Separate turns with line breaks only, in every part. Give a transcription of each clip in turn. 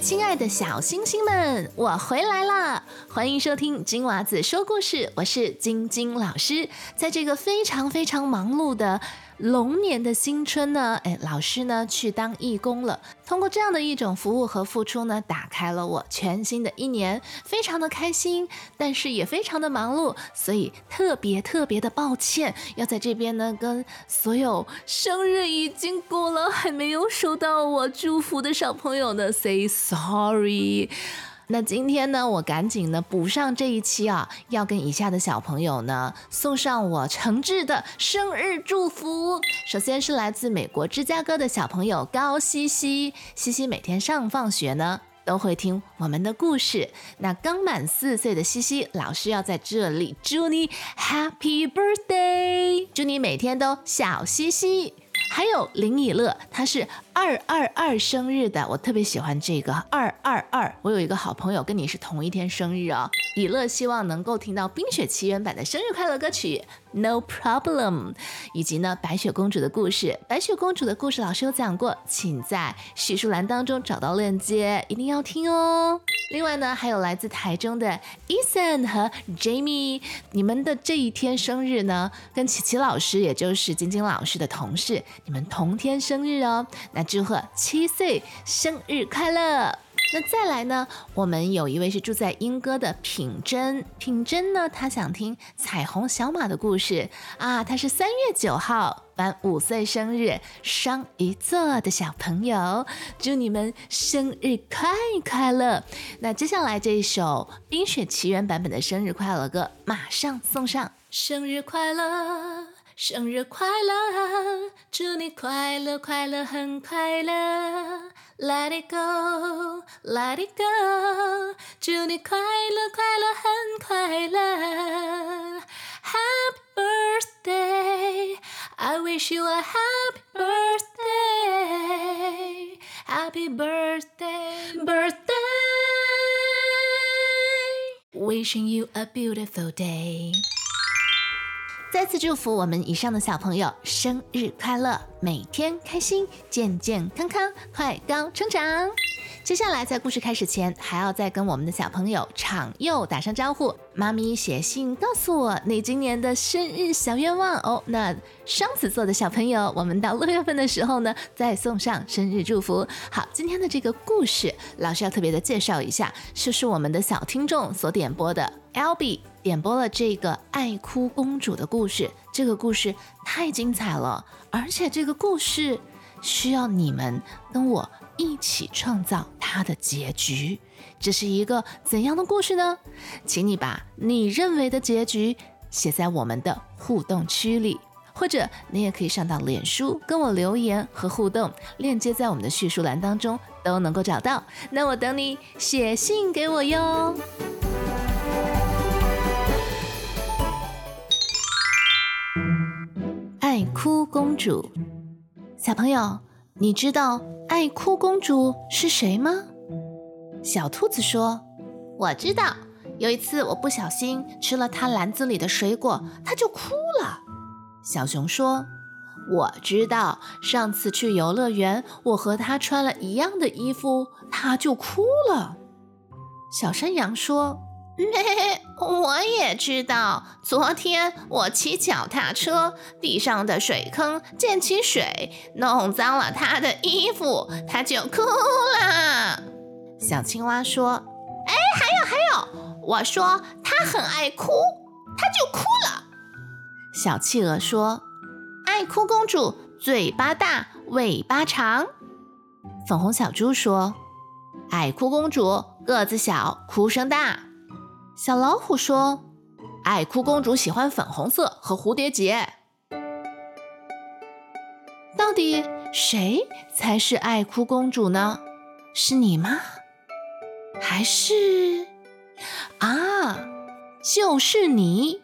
亲爱的小星星们，我回来啦！欢迎收听金娃子说故事，我是晶晶老师。在这个非常非常忙碌的龙年的新春呢，哎，老师呢去当义工了。通过这样的一种服务和付出呢，打开了我全新的一年，非常的开心，但是也非常的忙碌，所以特别特别的抱歉，要在这边呢跟所有生日已经过了还没有收到我祝福的小朋友呢 say sorry。那今天呢，我赶紧呢补上这一期啊，要跟以下的小朋友呢送上我诚挚的生日祝福。首先是来自美国芝加哥的小朋友高西西，西西每天上放学呢都会听我们的故事。那刚满四岁的西西，老师要在这里祝你 Happy Birthday，祝你每天都小西西。还有林以乐，他是二二二生日的，我特别喜欢这个二二二。我有一个好朋友跟你是同一天生日哦。以乐希望能够听到《冰雪奇缘》版的生日快乐歌曲，No Problem，以及呢白雪公主的故事。白雪公主的故事老师有讲过，请在叙述栏当中找到链接，一定要听哦。另外呢，还有来自台中的 Ethan 和 Jamie，你们的这一天生日呢，跟琪琪老师，也就是晶晶老师的同事，你们同天生日哦。那祝贺七岁生日快乐！那再来呢？我们有一位是住在英歌的品珍，品珍呢，她想听彩虹小马的故事啊。她是三月九号，满五岁生日，双鱼座的小朋友，祝你们生日快快乐！那接下来这一首《冰雪奇缘》版本的生日快乐歌，马上送上。生日快乐，生日快乐，祝你快乐快乐很快乐。Let it go, let it go，祝你快乐快乐很快乐。Happy birthday, I wish you a happy birthday, happy birthday, birthday. Wishing you a beautiful day. 再次祝福我们以上的小朋友生日快乐，每天开心，健健康康，快高成长。接下来在故事开始前，还要再跟我们的小朋友场佑打声招呼。妈咪写信告诉我你今年的生日小愿望哦。那双子座的小朋友，我们到六月份的时候呢，再送上生日祝福。好，今天的这个故事，老师要特别的介绍一下，就是我们的小听众所点播的，Albi 点播了这个爱哭公主的故事。这个故事太精彩了，而且这个故事需要你们跟我。一起创造它的结局，这是一个怎样的故事呢？请你把你认为的结局写在我们的互动区里，或者你也可以上到脸书跟我留言和互动，链接在我们的叙述栏当中都能够找到。那我等你写信给我哟。爱哭公主，小朋友，你知道？爱哭公主是谁吗？小兔子说：“我知道，有一次我不小心吃了它篮子里的水果，它就哭了。”小熊说：“我知道，上次去游乐园，我和她穿了一样的衣服，她就哭了。”小山羊说。嘿 嘿我也知道，昨天我骑脚踏车，地上的水坑溅起水，弄脏了他的衣服，他就哭了。小青蛙说：“哎，还有还有，我说他很爱哭，他就哭了。”小企鹅说：“爱哭公主嘴巴大，尾巴长。”粉红小猪说：“爱哭公主个子小，哭声大。”小老虎说：“爱哭公主喜欢粉红色和蝴蝶结。到底谁才是爱哭公主呢？是你吗？还是啊，就是你？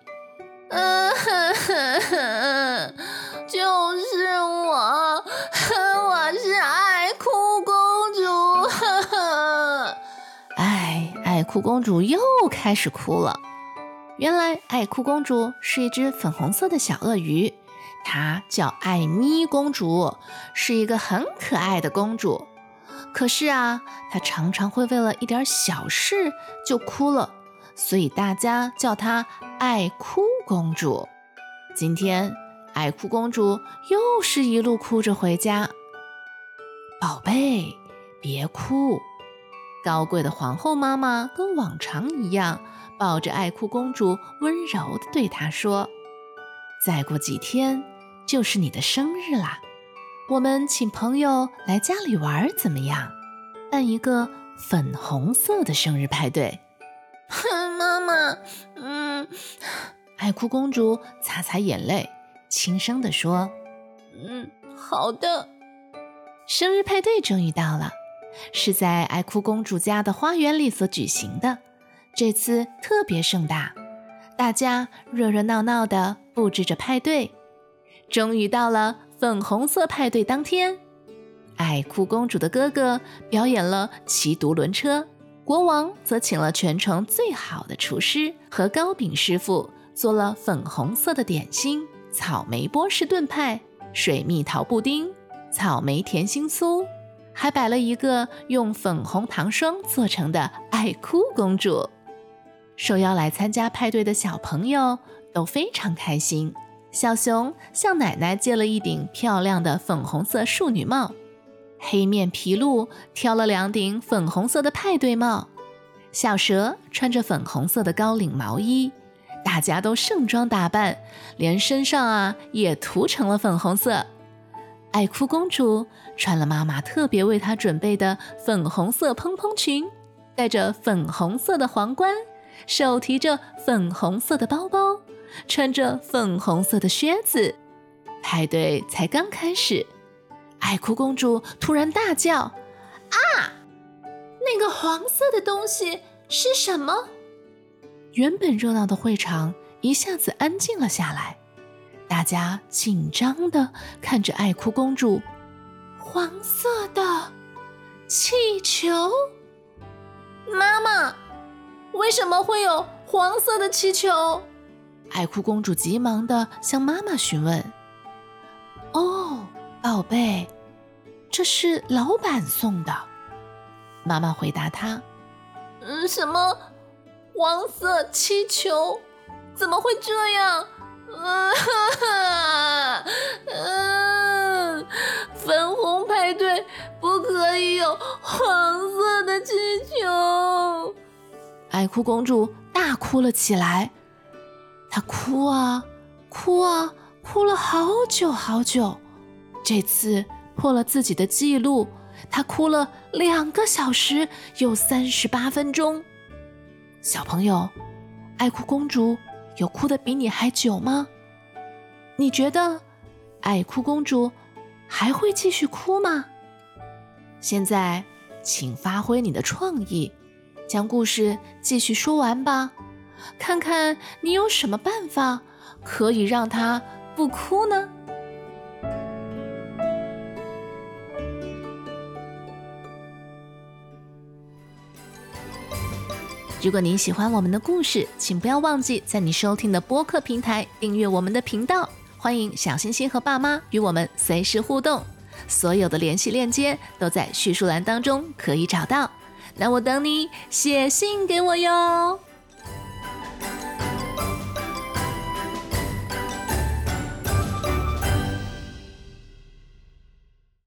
嗯哼哼哼，就是我，我是爱爱哭公主又开始哭了。原来，爱哭公主是一只粉红色的小鳄鱼，她叫艾咪公主，是一个很可爱的公主。可是啊，她常常会为了一点小事就哭了，所以大家叫她爱哭公主。今天，爱哭公主又是一路哭着回家。宝贝，别哭。高贵的皇后妈妈跟往常一样，抱着爱哭公主，温柔地对她说：“再过几天就是你的生日啦，我们请朋友来家里玩，怎么样？办一个粉红色的生日派对。”
哼，妈妈，嗯，
爱哭公主擦擦眼泪，轻声地说：“
嗯，好的。”
生日派对终于到了。是在爱哭公主家的花园里所举行的，这次特别盛大，大家热热闹闹地布置着派对。终于到了粉红色派对当天，爱哭公主的哥哥表演了骑独轮车，国王则请了全城最好的厨师和糕饼师傅，做了粉红色的点心：草莓波士顿派、水蜜桃布丁、草莓甜心酥。还摆了一个用粉红糖霜做成的爱哭公主。受邀来参加派对的小朋友都非常开心。小熊向奶奶借了一顶漂亮的粉红色淑女帽，黑面皮鹿挑了两顶粉红色的派对帽，小蛇穿着粉红色的高领毛衣，大家都盛装打扮，连身上啊也涂成了粉红色。爱哭公主穿了妈妈特别为她准备的粉红色蓬蓬裙，戴着粉红色的皇冠，手提着粉红色的包包，穿着粉红色的靴子。派对才刚开始，爱哭公主突然大叫：“啊！那个黄色的东西是什么？”原本热闹的会场一下子安静了下来。大家紧张地看着爱哭公主，黄色的气球。
妈妈，为什么会有黄色的气球？
爱哭公主急忙地向妈妈询问。哦，宝贝，这是老板送的。妈妈回答她。
嗯，什么黄色气球？怎么会这样？啊哈！嗯，粉红派对不可以有黄色的气球。
爱哭公主大哭了起来，她哭啊哭啊哭了好久好久，这次破了自己的记录，她哭了两个小时又三十八分钟。小朋友，爱哭公主。有哭的比你还久吗？你觉得爱哭公主还会继续哭吗？现在，请发挥你的创意，将故事继续说完吧。看看你有什么办法可以让她不哭呢？如果您喜欢我们的故事，请不要忘记在你收听的播客平台订阅我们的频道。欢迎小星星和爸妈与我们随时互动，所有的联系链接都在叙述栏当中可以找到。那我等你写信给我哟。